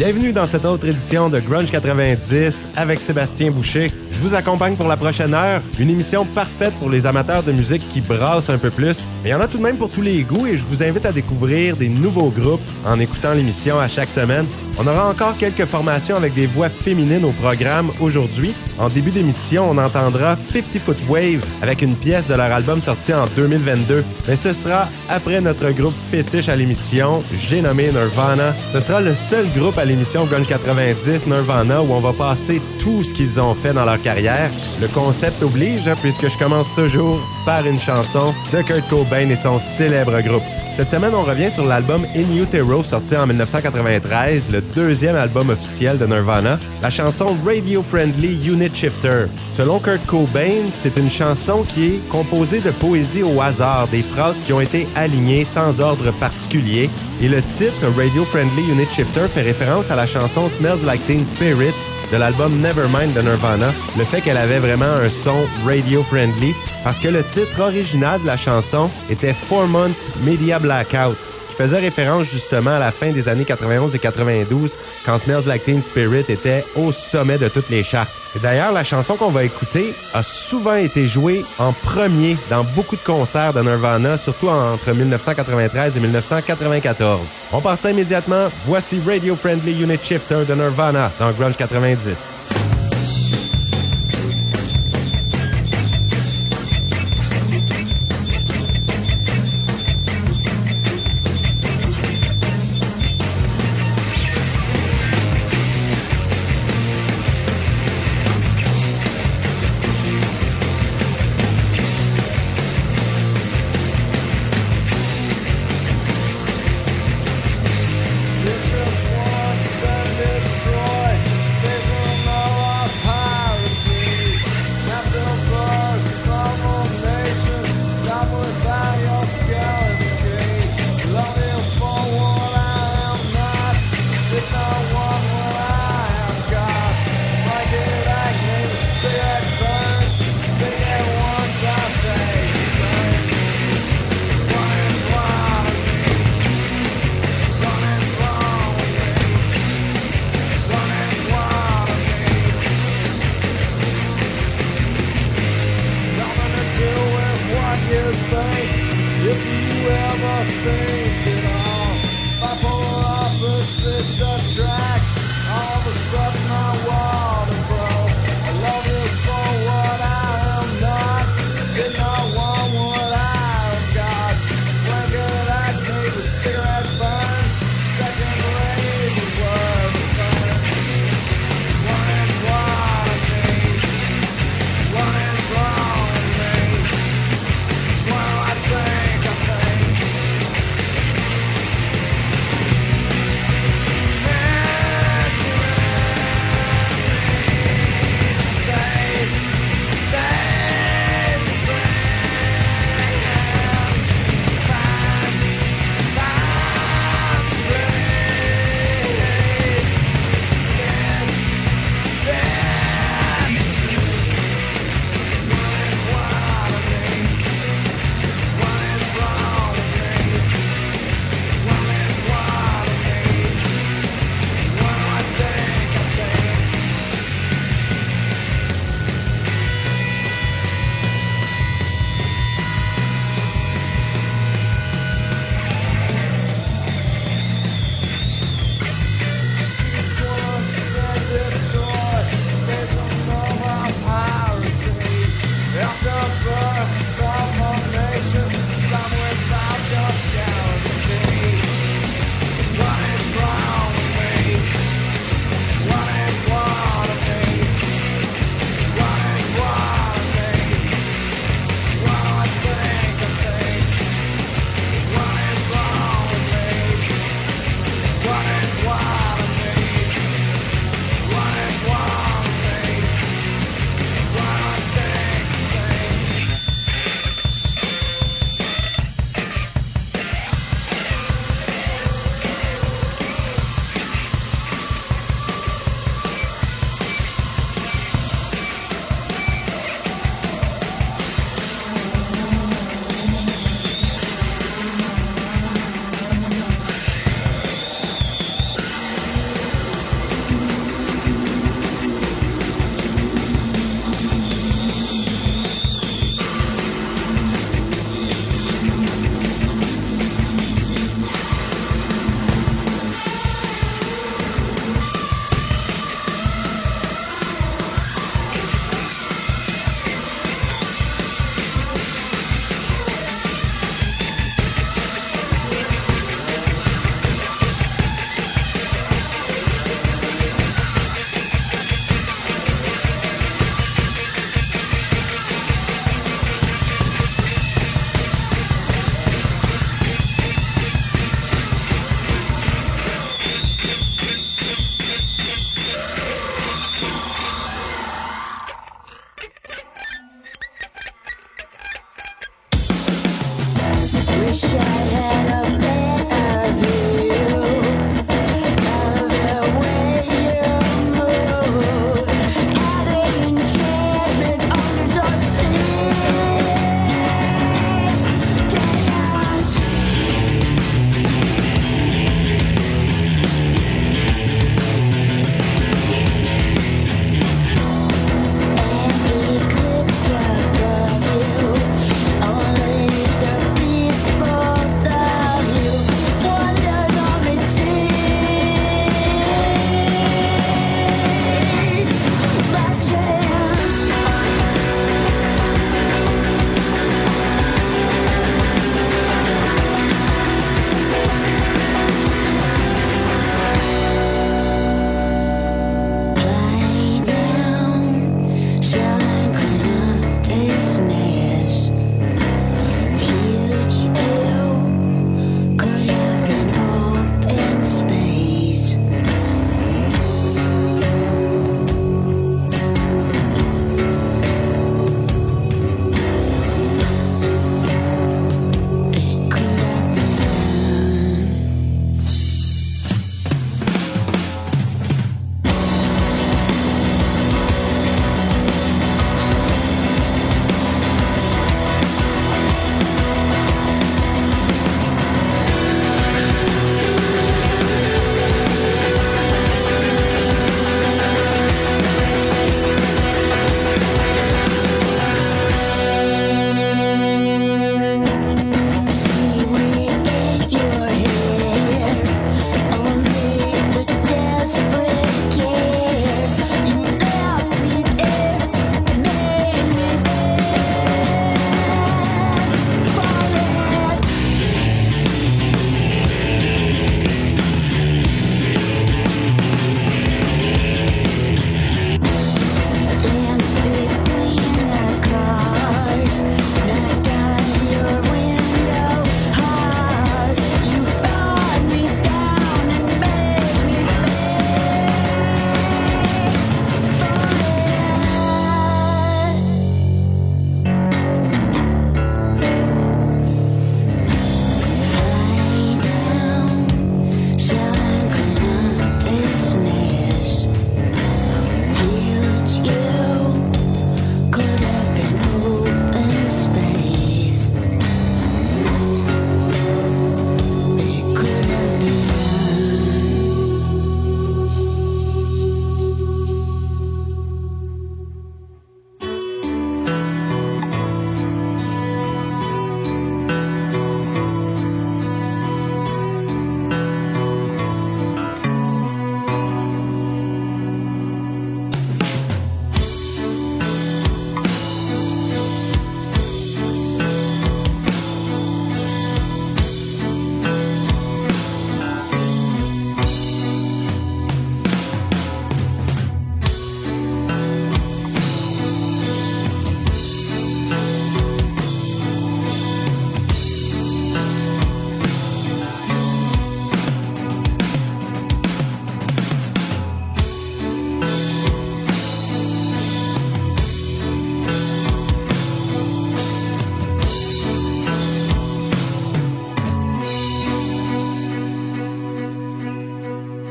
Bienvenue dans cette autre édition de Grunge 90 avec Sébastien Boucher. Je vous accompagne pour la prochaine heure, une émission parfaite pour les amateurs de musique qui brassent un peu plus. Mais il y en a tout de même pour tous les goûts et je vous invite à découvrir des nouveaux groupes en écoutant l'émission à chaque semaine. On aura encore quelques formations avec des voix féminines au programme aujourd'hui. En début d'émission, on entendra 50 Foot Wave avec une pièce de leur album sorti en 2022. Mais ce sera après notre groupe fétiche à l'émission, j'ai nommé Nirvana. Ce sera le seul groupe à l'émission Gun 90 Nirvana où on va passer tout ce qu'ils ont fait dans leur carrière. Le concept oblige, hein, puisque je commence toujours par une chanson de Kurt Cobain et son célèbre groupe. Cette semaine, on revient sur l'album In Utero sorti en 1993, le deuxième album officiel de Nirvana, la chanson Radio Friendly Unit Shifter. Selon Kurt Cobain, c'est une chanson qui est composée de poésie au hasard, des phrases qui ont été alignées sans ordre particulier. Et le titre Radio Friendly Unit Shifter fait référence à la chanson Smells Like Teen Spirit de l'album Nevermind de Nirvana, le fait qu'elle avait vraiment un son radio-friendly, parce que le titre original de la chanson était Four Month Media Blackout, qui faisait référence justement à la fin des années 91 et 92, quand Smells Like Teen Spirit était au sommet de toutes les chartes. D'ailleurs, la chanson qu'on va écouter a souvent été jouée en premier dans beaucoup de concerts de Nirvana, surtout entre 1993 et 1994. On passe immédiatement. Voici Radio Friendly Unit Shifter de Nirvana dans Grunge 90.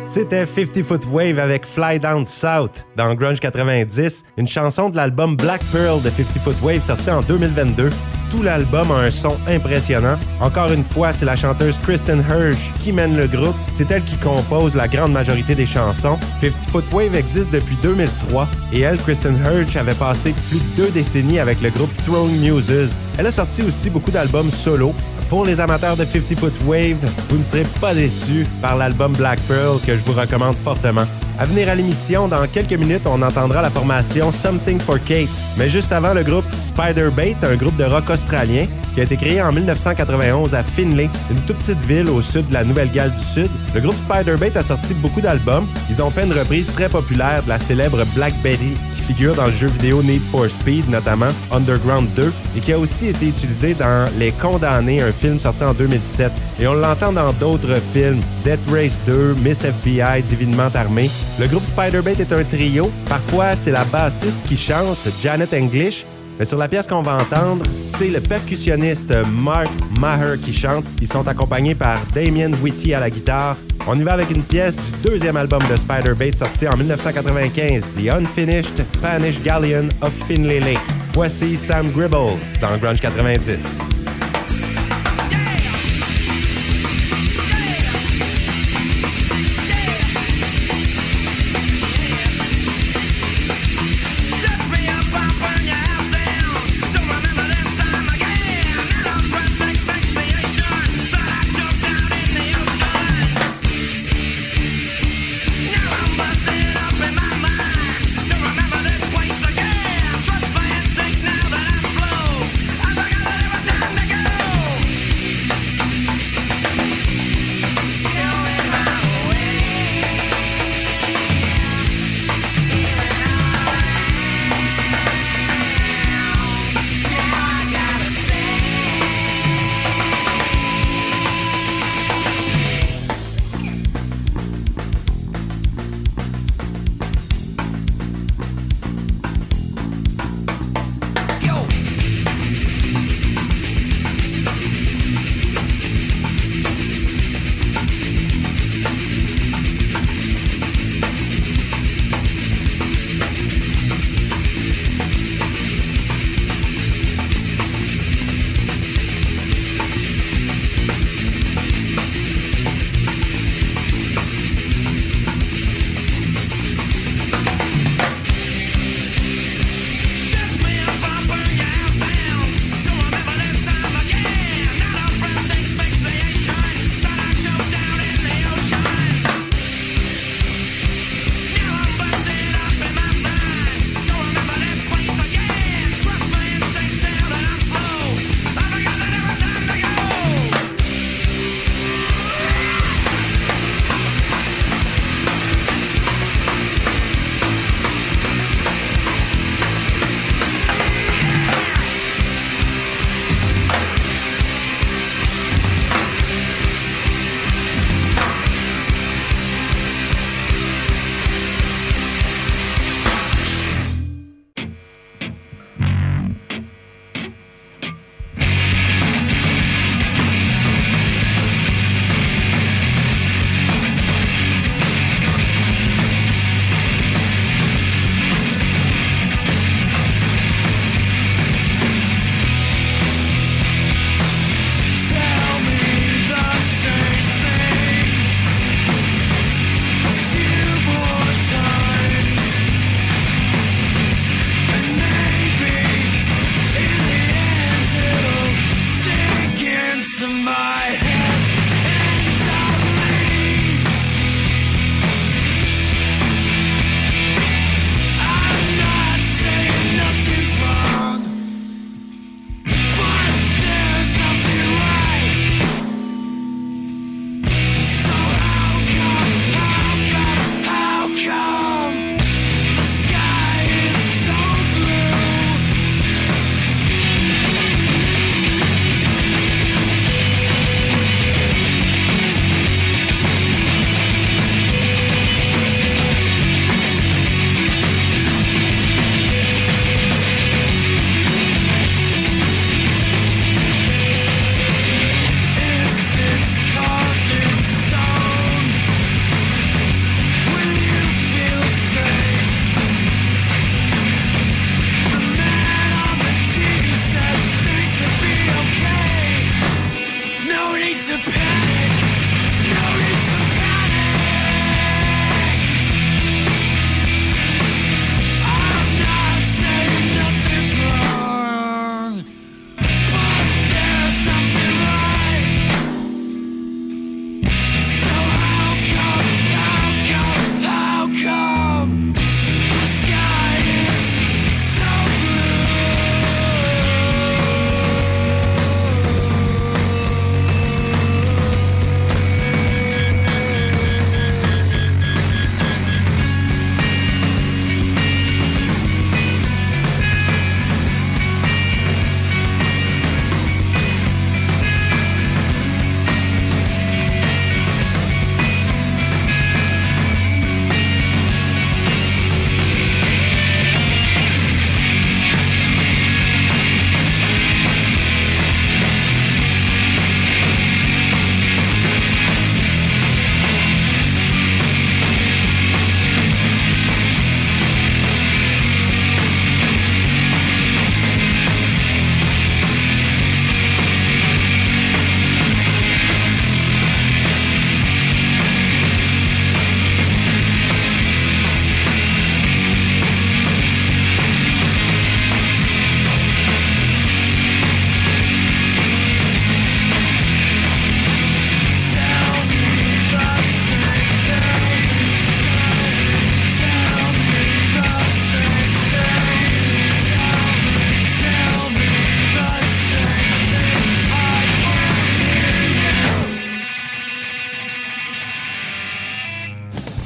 C'était 50 Foot Wave avec Fly Down South dans Grunge 90, une chanson de l'album Black Pearl de 50 Foot Wave sorti en 2022. Tout l'album a un son impressionnant. Encore une fois, c'est la chanteuse Kristen Hirsch qui mène le groupe. C'est elle qui compose la grande majorité des chansons. 50 Foot Wave existe depuis 2003 et elle, Kristen Hirsch, avait passé plus de deux décennies avec le groupe Throwing Muses. Elle a sorti aussi beaucoup d'albums solo, pour les amateurs de 50 Foot Wave, vous ne serez pas déçus par l'album Black Pearl que je vous recommande fortement. À venir à l'émission, dans quelques minutes, on entendra la formation Something for Kate. Mais juste avant, le groupe Spider-Bait, un groupe de rock australien qui a été créé en 1991 à Finlay, une toute petite ville au sud de la Nouvelle-Galles du Sud. Le groupe Spider-Bait a sorti beaucoup d'albums. Ils ont fait une reprise très populaire de la célèbre Black Betty figure dans le jeu vidéo Need for Speed, notamment Underground 2, et qui a aussi été utilisé dans Les Condamnés, un film sorti en 2007. Et on l'entend dans d'autres films, Death Race 2, Miss FBI, Divinement Armé. Le groupe Spider-Bait est un trio. Parfois, c'est la bassiste qui chante, Janet English, mais sur la pièce qu'on va entendre, c'est le percussionniste Mark Maher qui chante. Ils sont accompagnés par Damien Whitty à la guitare. On y va avec une pièce du deuxième album de Spider-Bait sorti en 1995, The Unfinished Spanish Galleon of Finlay Lake. Voici Sam Gribbles dans Grunge 90.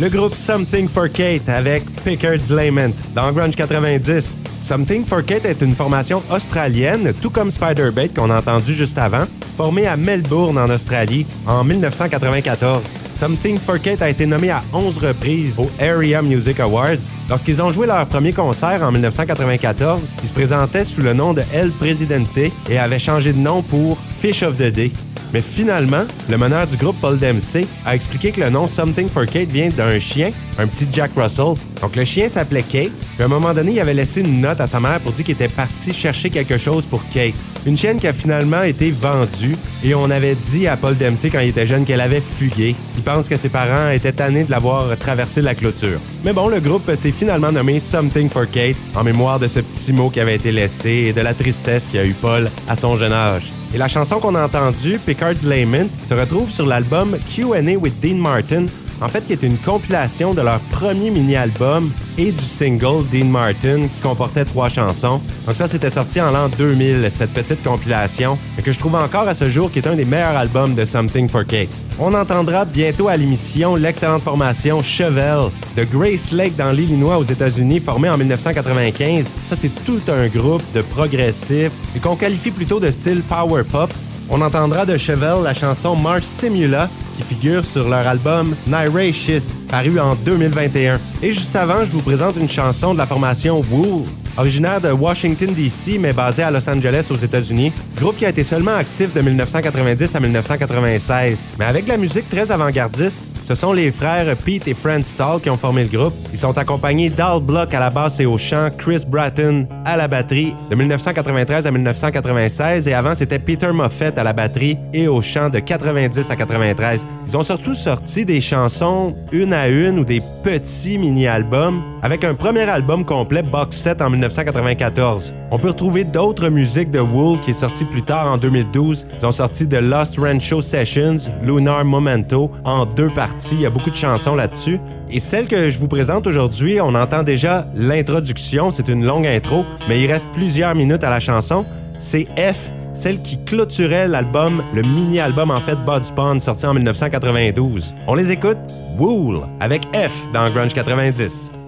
Le groupe Something for Kate avec Pickard's Lament dans Grunge 90. Something for Kate est une formation australienne, tout comme Spider-Bait qu'on a entendu juste avant, formée à Melbourne en Australie en 1994. Something for Kate a été nommé à 11 reprises aux Area Music Awards. Lorsqu'ils ont joué leur premier concert en 1994, ils se présentaient sous le nom de El Presidente et avaient changé de nom pour Fish of the Day. Mais finalement, le meneur du groupe, Paul Dempsey, a expliqué que le nom Something for Kate vient d'un chien, un petit Jack Russell. Donc le chien s'appelait Kate, puis à un moment donné, il avait laissé une note à sa mère pour dire qu'il était parti chercher quelque chose pour Kate. Une chienne qui a finalement été vendue et on avait dit à Paul Dempsey quand il était jeune qu'elle avait fugué. Il pense que ses parents étaient tannés de l'avoir traversé la clôture. Mais bon, le groupe s'est finalement nommé Something for Kate en mémoire de ce petit mot qui avait été laissé et de la tristesse qu'a eu Paul à son jeune âge. Et la chanson qu'on a entendue, Picard's Lament, se retrouve sur l'album Q&A with Dean Martin, en fait qui est une compilation de leur premier mini-album et du single Dean Martin qui comportait trois chansons. Donc ça, c'était sorti en l'an 2000, cette petite compilation, et que je trouve encore à ce jour qui est un des meilleurs albums de Something for Kate. On entendra bientôt à l'émission l'excellente formation Chevel de Grace Lake dans l'Illinois aux États-Unis, formée en 1995. Ça, c'est tout un groupe de progressifs et qu'on qualifie plutôt de style power pop. On entendra de Chevel la chanson Mars Simula qui figure sur leur album Niracious, paru en 2021. Et juste avant, je vous présente une chanson de la formation Wool, originaire de Washington DC mais basée à Los Angeles aux États-Unis, groupe qui a été seulement actif de 1990 à 1996, mais avec la musique très avant-gardiste ce sont les frères Pete et Fran Stall qui ont formé le groupe. Ils sont accompagnés d'Al Block à la basse et au chant, Chris Bratton à la batterie de 1993 à 1996 et avant c'était Peter Moffett à la batterie et au chant de 90 à 93. Ils ont surtout sorti des chansons une à une ou des petits mini-albums avec un premier album complet box set en 1994. On peut retrouver d'autres musiques de Wool qui est sorti plus tard en 2012. Ils ont sorti The Lost Rancho Sessions, Lunar Momento en deux parties il y a beaucoup de chansons là-dessus. Et celle que je vous présente aujourd'hui, on entend déjà l'introduction, c'est une longue intro, mais il reste plusieurs minutes à la chanson. C'est F, celle qui clôturait l'album, le mini-album en fait Bud Spawn, sorti en 1992. On les écoute, Wool, avec F dans Grunge 90.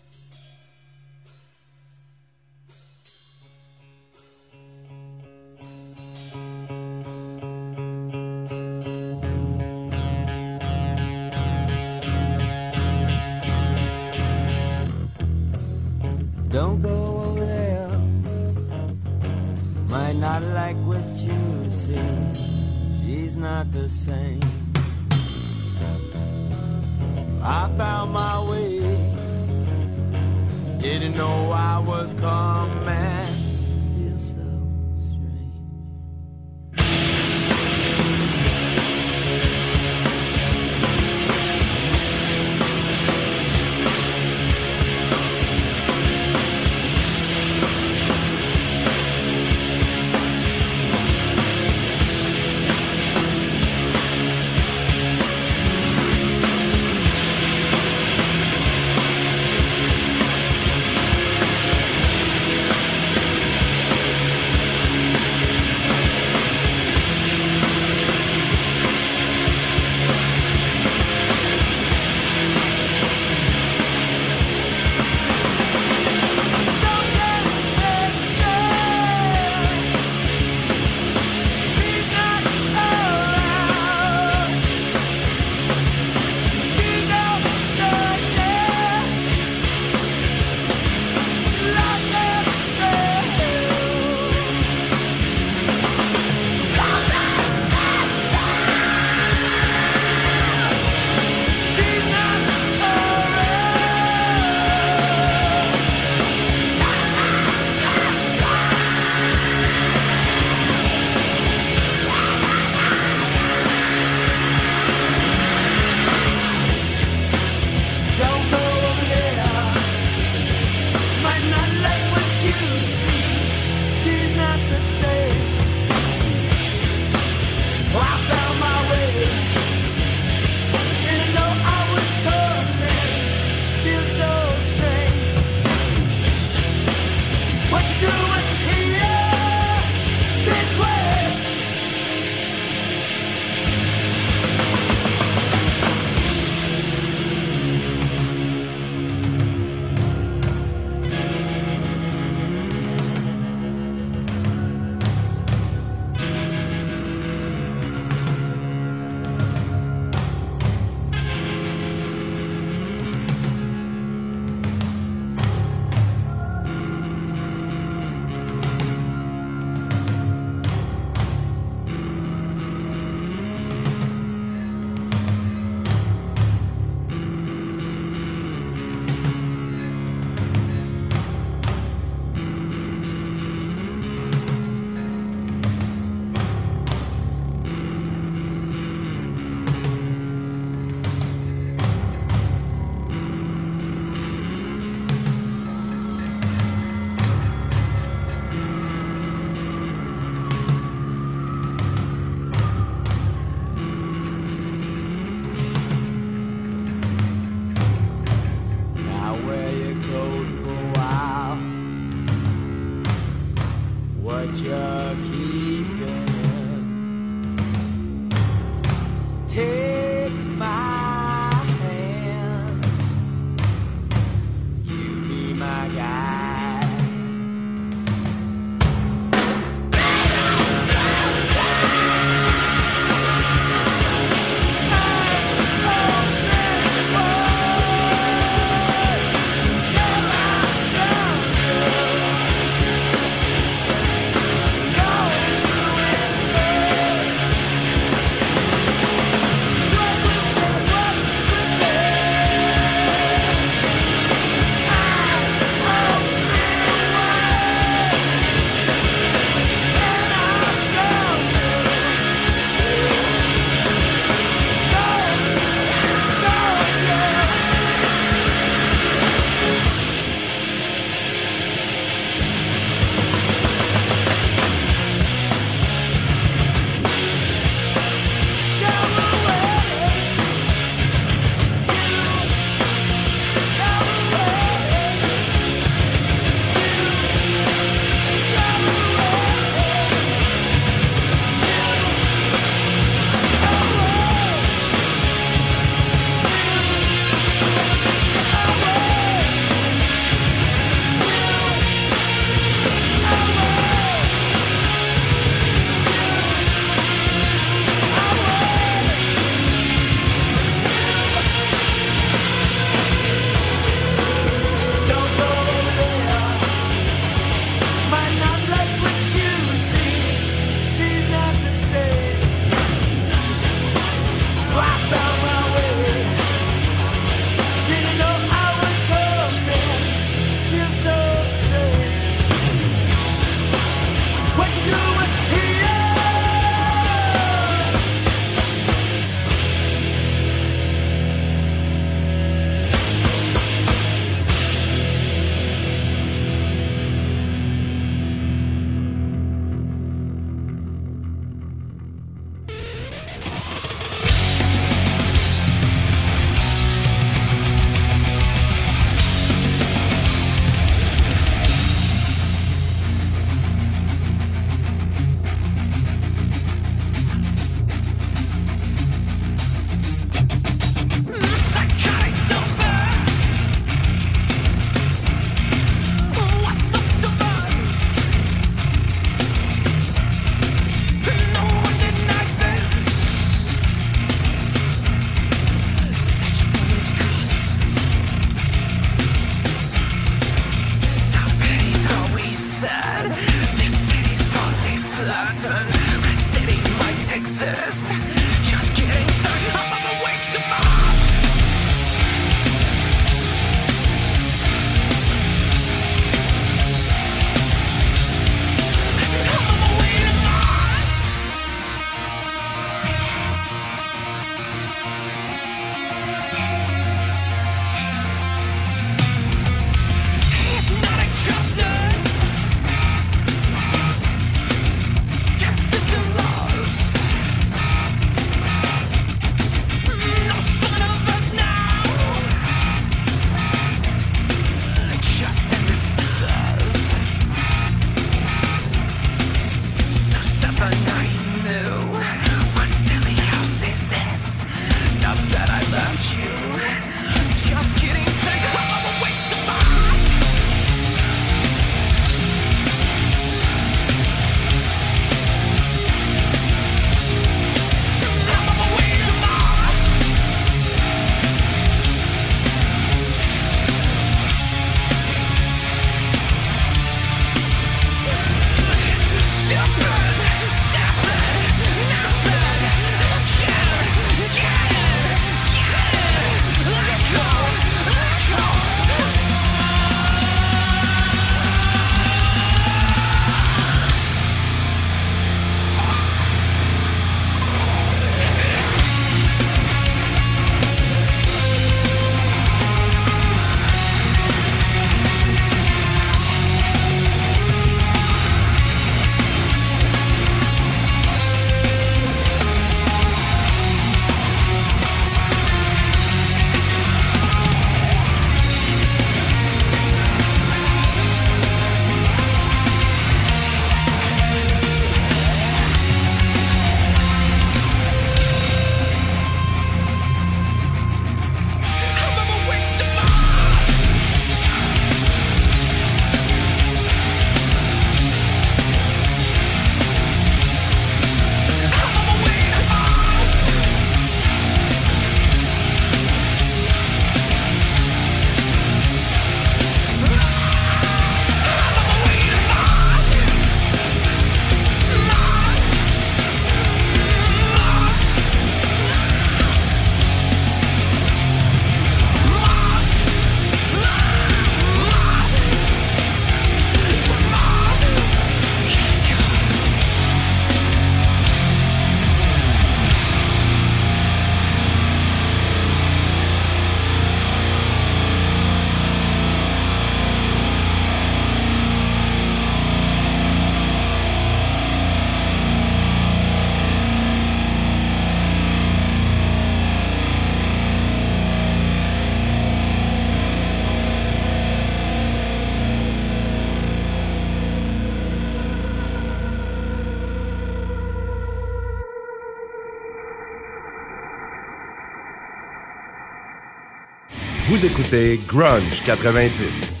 Grunge 90.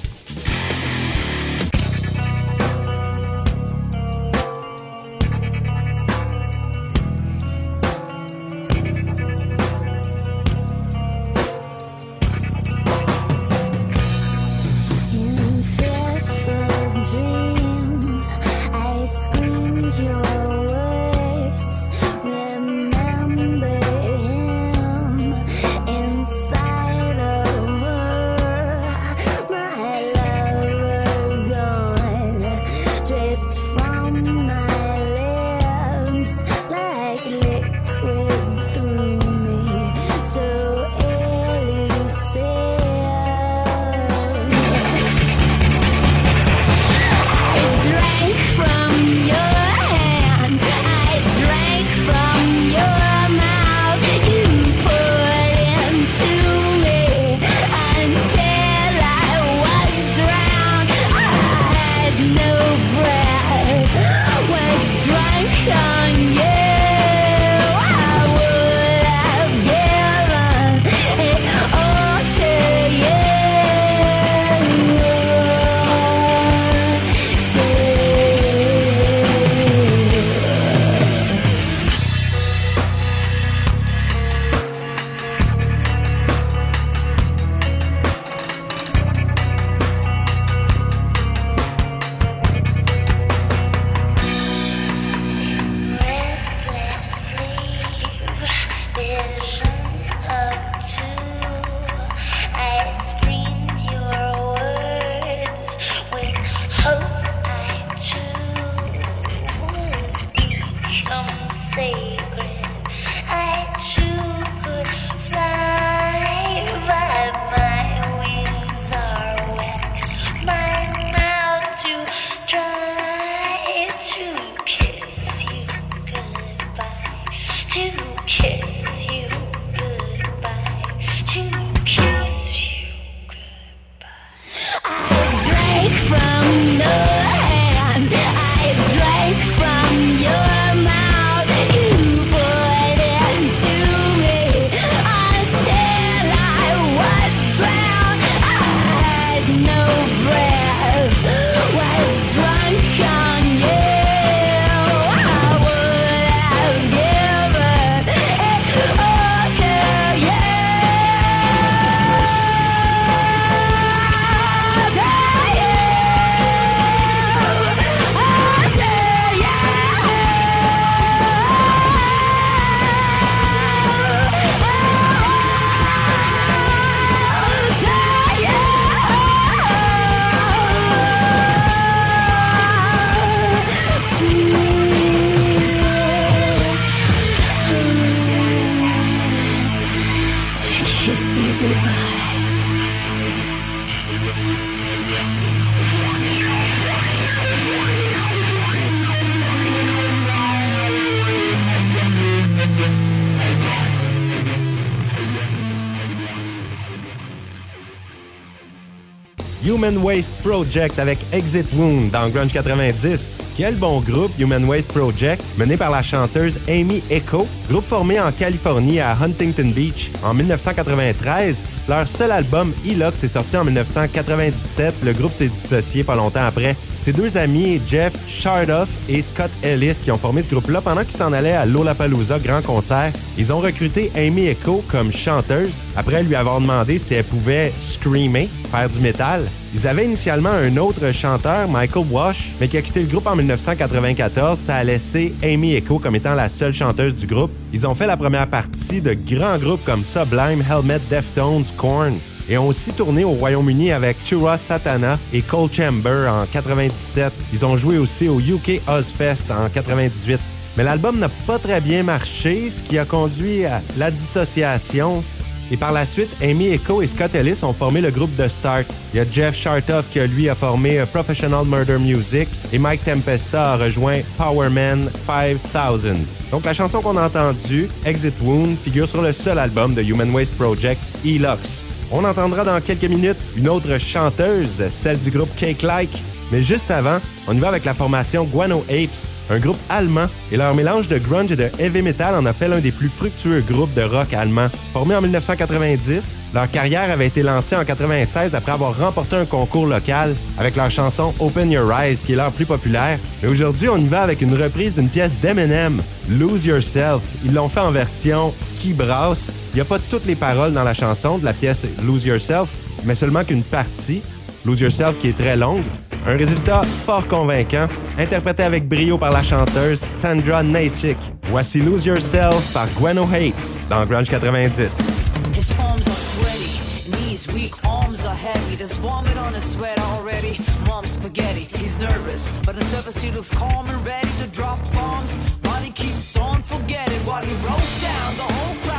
Human Waste Project avec Exit Wound dans Grunge 90. Quel bon groupe, Human Waste Project, mené par la chanteuse Amy Echo, groupe formé en Californie à Huntington Beach en 1993. Leur seul album, Elox, est sorti en 1997. Le groupe s'est dissocié pas longtemps après. Ces deux amis, Jeff Shardoff et Scott Ellis, qui ont formé ce groupe-là pendant qu'ils s'en allaient à Lollapalooza Grand Concert. Ils ont recruté Amy Echo comme chanteuse après lui avoir demandé si elle pouvait screamer, faire du métal. Ils avaient initialement un autre chanteur, Michael Wash, mais qui a quitté le groupe en 1994. Ça a laissé Amy Echo comme étant la seule chanteuse du groupe. Ils ont fait la première partie de grands groupes comme Sublime, Helmet, Deftones, Korn et ont aussi tourné au Royaume-Uni avec Chura Satana et Cold Chamber en 97. Ils ont joué aussi au UK Ozfest en 98. Mais l'album n'a pas très bien marché, ce qui a conduit à la dissociation et par la suite, Amy Echo et Scott Ellis ont formé le groupe The Start. Il y a Jeff Shartoff qui, lui, a formé euh, Professional Murder Music et Mike Tempesta a rejoint Powerman 5000. Donc, la chanson qu'on a entendue, Exit Wound, figure sur le seul album de Human Waste Project, Elux. On entendra dans quelques minutes une autre chanteuse, celle du groupe Cake Like, Mais juste avant, on y va avec la formation Guano Apes, un groupe allemand, et leur mélange de grunge et de heavy metal en a fait l'un des plus fructueux groupes de rock allemand. Formés en 1990, leur carrière avait été lancée en 96 après avoir remporté un concours local avec leur chanson Open Your Eyes, qui est leur plus populaire. Mais aujourd'hui, on y va avec une reprise d'une pièce d'Eminem, Lose Yourself. Ils l'ont fait en version qui brasse. Il n'y a pas toutes les paroles dans la chanson de la pièce Lose Yourself, mais seulement qu'une partie. Lose Yourself qui est très longue. Un résultat fort convaincant, interprété avec brio par la chanteuse Sandra Nasik. Voici Lose Yourself par Gweno Hates dans Grunge 90. His palms are sweaty, knees weak, arms are heavy. There's vomit on his sweat already. Mom's spaghetti, he's nervous, but on surface he looks calm and ready to drop bombs. While he keeps on forgetting what he wrote down. The whole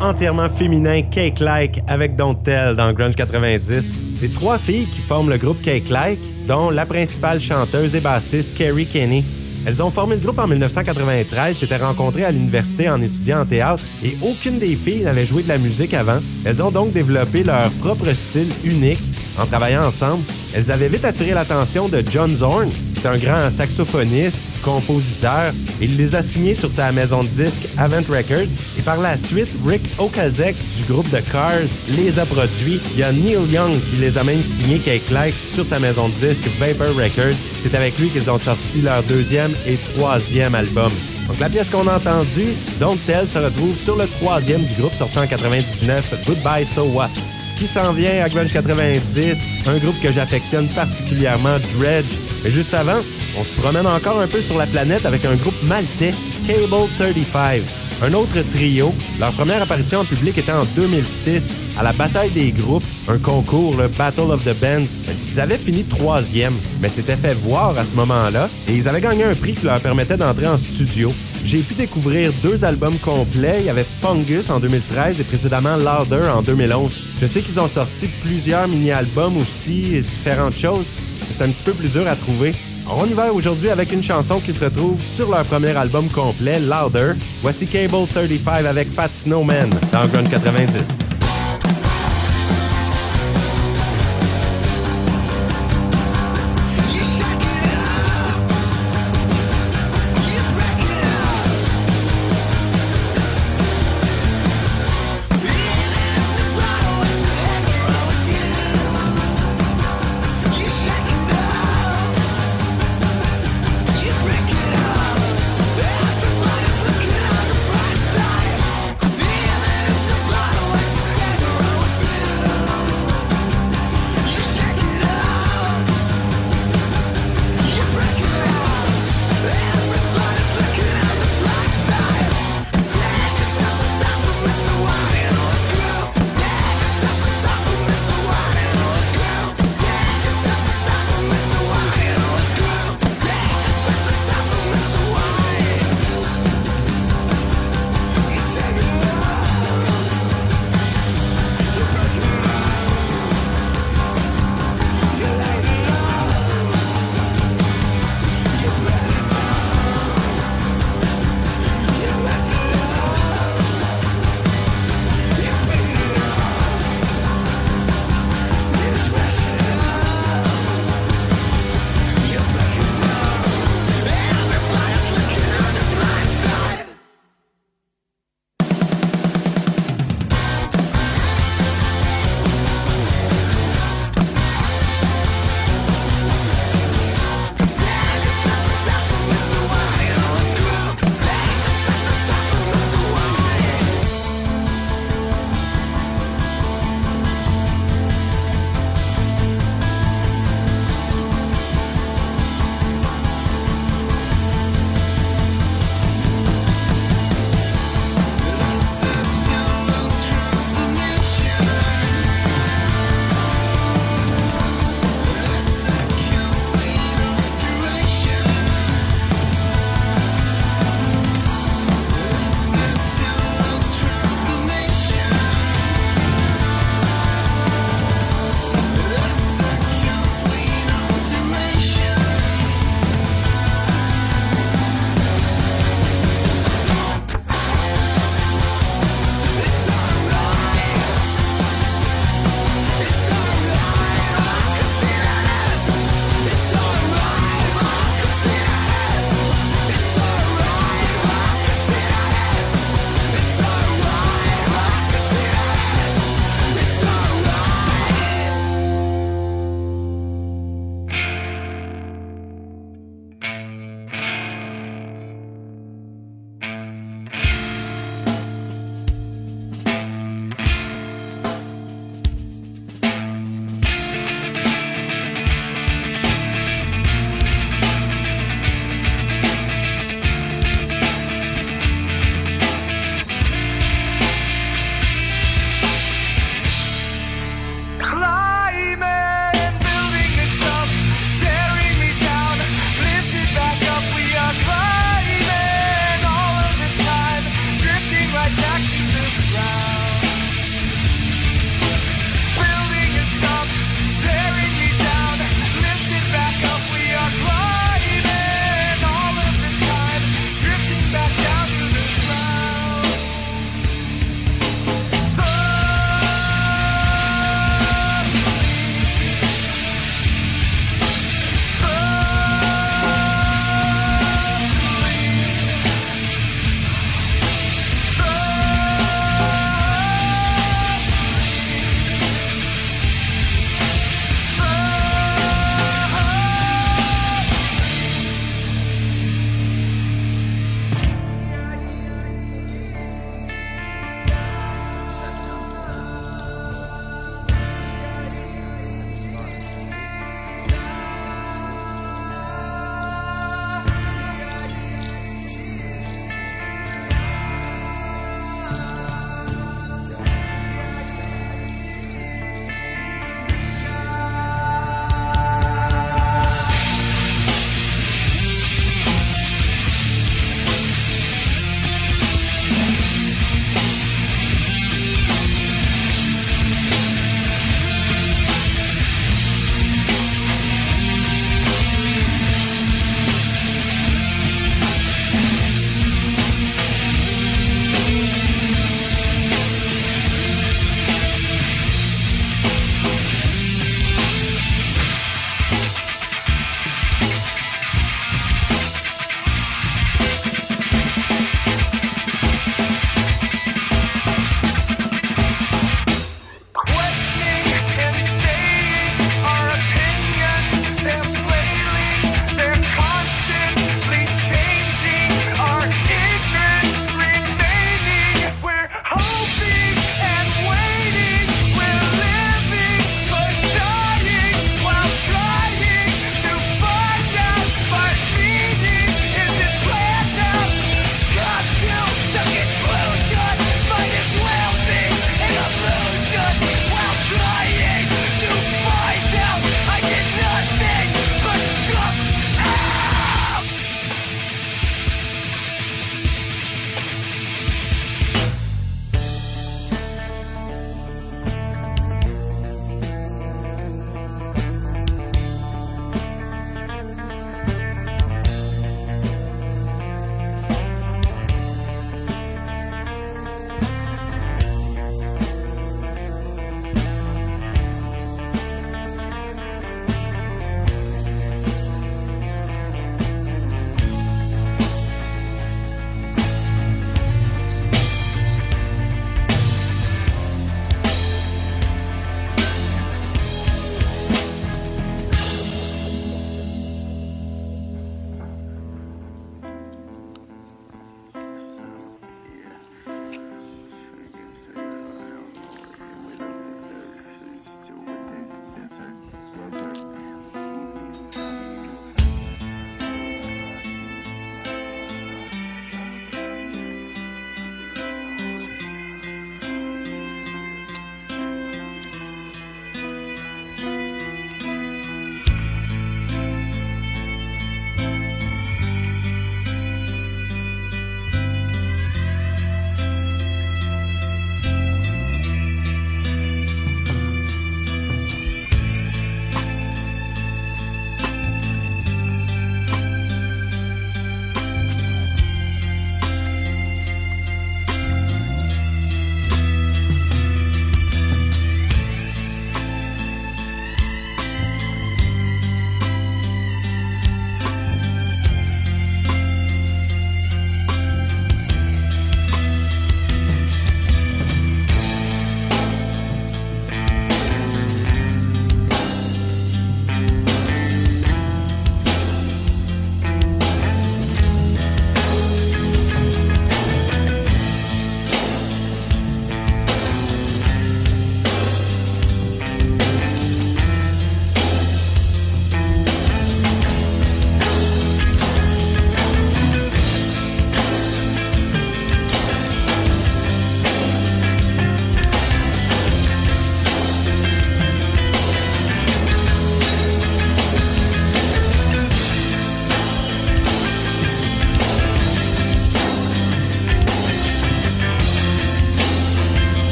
entièrement féminin Cake Like avec Don't Tell dans Grunge 90. C'est trois filles qui forment le groupe Cake Like, dont la principale chanteuse et bassiste Carrie Kenny. Elles ont formé le groupe en 1993, s'étaient rencontrées à l'université en étudiant en théâtre et aucune des filles n'avait joué de la musique avant. Elles ont donc développé leur propre style unique en travaillant ensemble. Elles avaient vite attiré l'attention de John Zorn, qui est un grand saxophoniste, compositeur. Il les a signés sur sa maison de disques Avant Records. Par la suite, Rick Okazek du groupe de Cars les a produits. Il y a Neil Young qui les a même signés Cake Like sur sa maison de disques Vapor Records. C'est avec lui qu'ils ont sorti leur deuxième et troisième album. Donc la pièce qu'on a entendue, Don't Tell, se retrouve sur le troisième du groupe sorti en 99, Goodbye So What. Ce qui s'en vient à Grunge 90, un groupe que j'affectionne particulièrement, Dredge. Mais juste avant, on se promène encore un peu sur la planète avec un groupe maltais, Cable 35. Un autre trio, leur première apparition en public était en 2006 à la Bataille des groupes, un concours, le Battle of the Bands. Ils avaient fini troisième, mais s'étaient fait voir à ce moment-là et ils avaient gagné un prix qui leur permettait d'entrer en studio. J'ai pu découvrir deux albums complets. Il y avait Fungus en 2013 et précédemment Louder en 2011. Je sais qu'ils ont sorti plusieurs mini-albums aussi, et différentes choses. C'est un petit peu plus dur à trouver. On y va aujourd'hui avec une chanson qui se retrouve sur leur premier album complet, Louder. Voici Cable 35 avec Fat Snowman dans Grunge 90.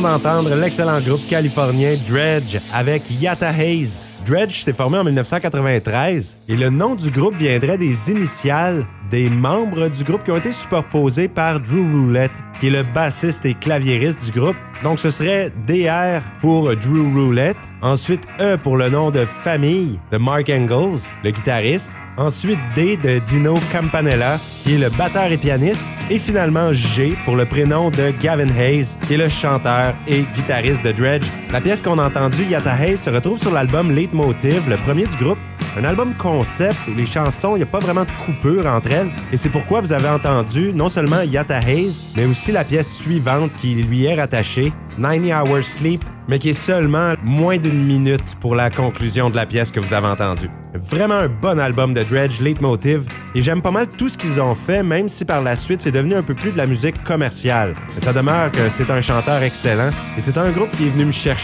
D'entendre l'excellent groupe californien Dredge avec Yata Hayes. Dredge s'est formé en 1993 et le nom du groupe viendrait des initiales des membres du groupe qui ont été superposés par Drew Roulette, qui est le bassiste et claviériste du groupe. Donc ce serait DR pour Drew Roulette, ensuite E pour le nom de famille de Mark Engels, le guitariste, Ensuite, D de Dino Campanella, qui est le batteur et pianiste. Et finalement, G pour le prénom de Gavin Hayes, qui est le chanteur et guitariste de Dredge. La pièce qu'on a entendue, Yata Hayes, se retrouve sur l'album Leitmotiv, le premier du groupe. Un album concept où les chansons, il n'y a pas vraiment de coupure entre elles. Et c'est pourquoi vous avez entendu non seulement Yata Hayes, mais aussi la pièce suivante qui lui est rattachée, 90 Hours Sleep, mais qui est seulement moins d'une minute pour la conclusion de la pièce que vous avez entendue. Vraiment un bon album de Dredge, Leitmotiv, et j'aime pas mal tout ce qu'ils ont fait, même si par la suite c'est devenu un peu plus de la musique commerciale. Mais ça demeure que c'est un chanteur excellent, et c'est un groupe qui est venu me chercher.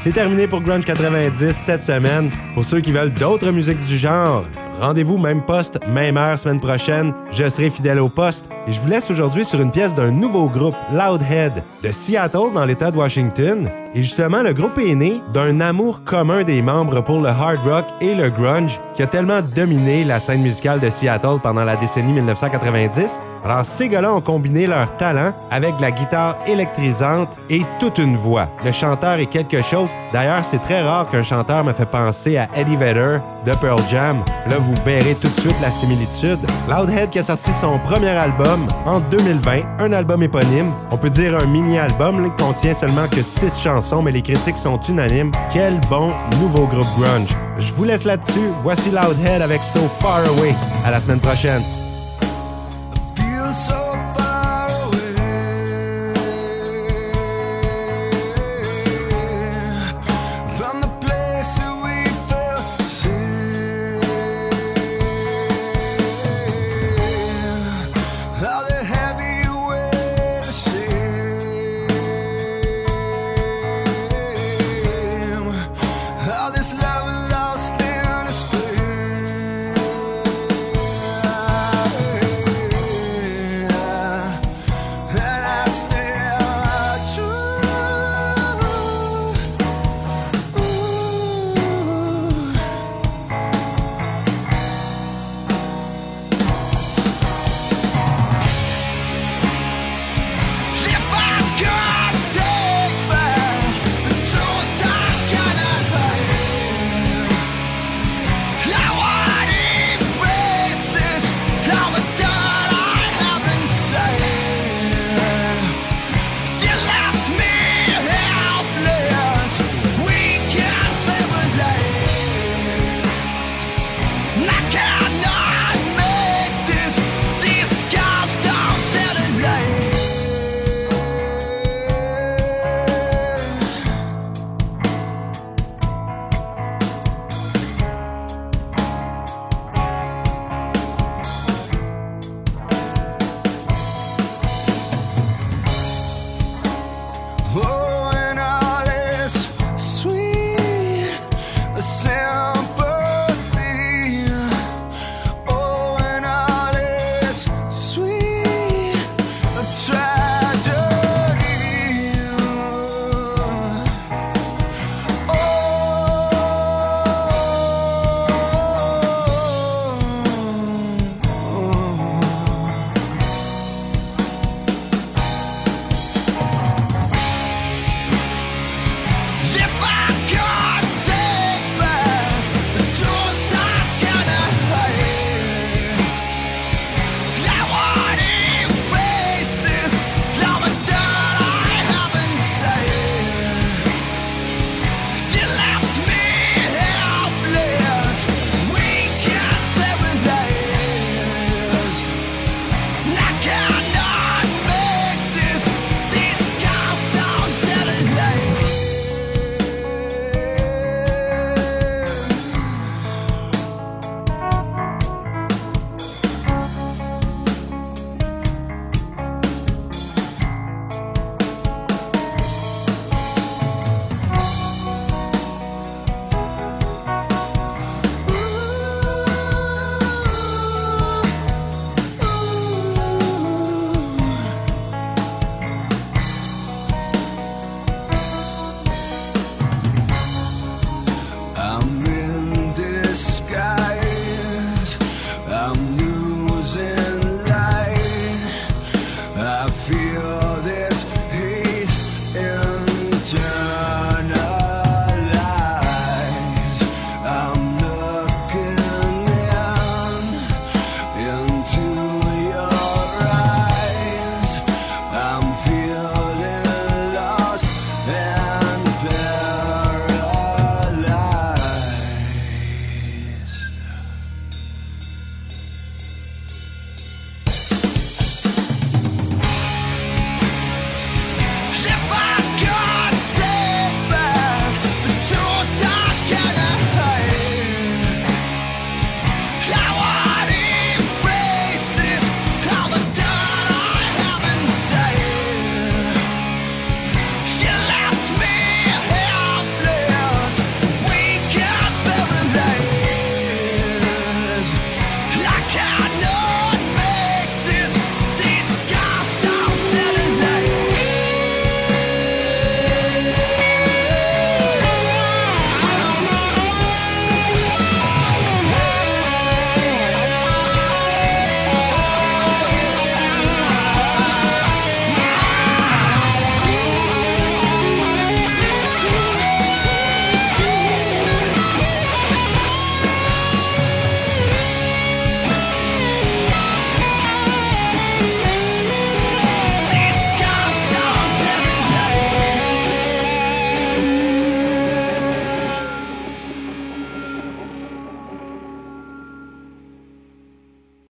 C'est terminé pour Grunge 90 cette semaine. Pour ceux qui veulent d'autres musiques du genre, Rendez-vous même poste, même heure semaine prochaine. Je serai fidèle au poste. Et je vous laisse aujourd'hui sur une pièce d'un nouveau groupe, Loudhead, de Seattle dans l'État de Washington. Et justement, le groupe est né d'un amour commun des membres pour le hard rock et le grunge qui a tellement dominé la scène musicale de Seattle pendant la décennie 1990. Alors, ces gars-là ont combiné leur talent avec la guitare électrisante et toute une voix. Le chanteur est quelque chose. D'ailleurs, c'est très rare qu'un chanteur me fait penser à Eddie Vedder de Pearl Jam. Là, vous verrez tout de suite la similitude. Loudhead qui a sorti son premier album en 2020, un album éponyme. On peut dire un mini-album qui contient seulement que six chansons mais les critiques sont unanimes. Quel bon nouveau groupe grunge. Je vous laisse là-dessus. Voici Loudhead avec So Far Away. À la semaine prochaine.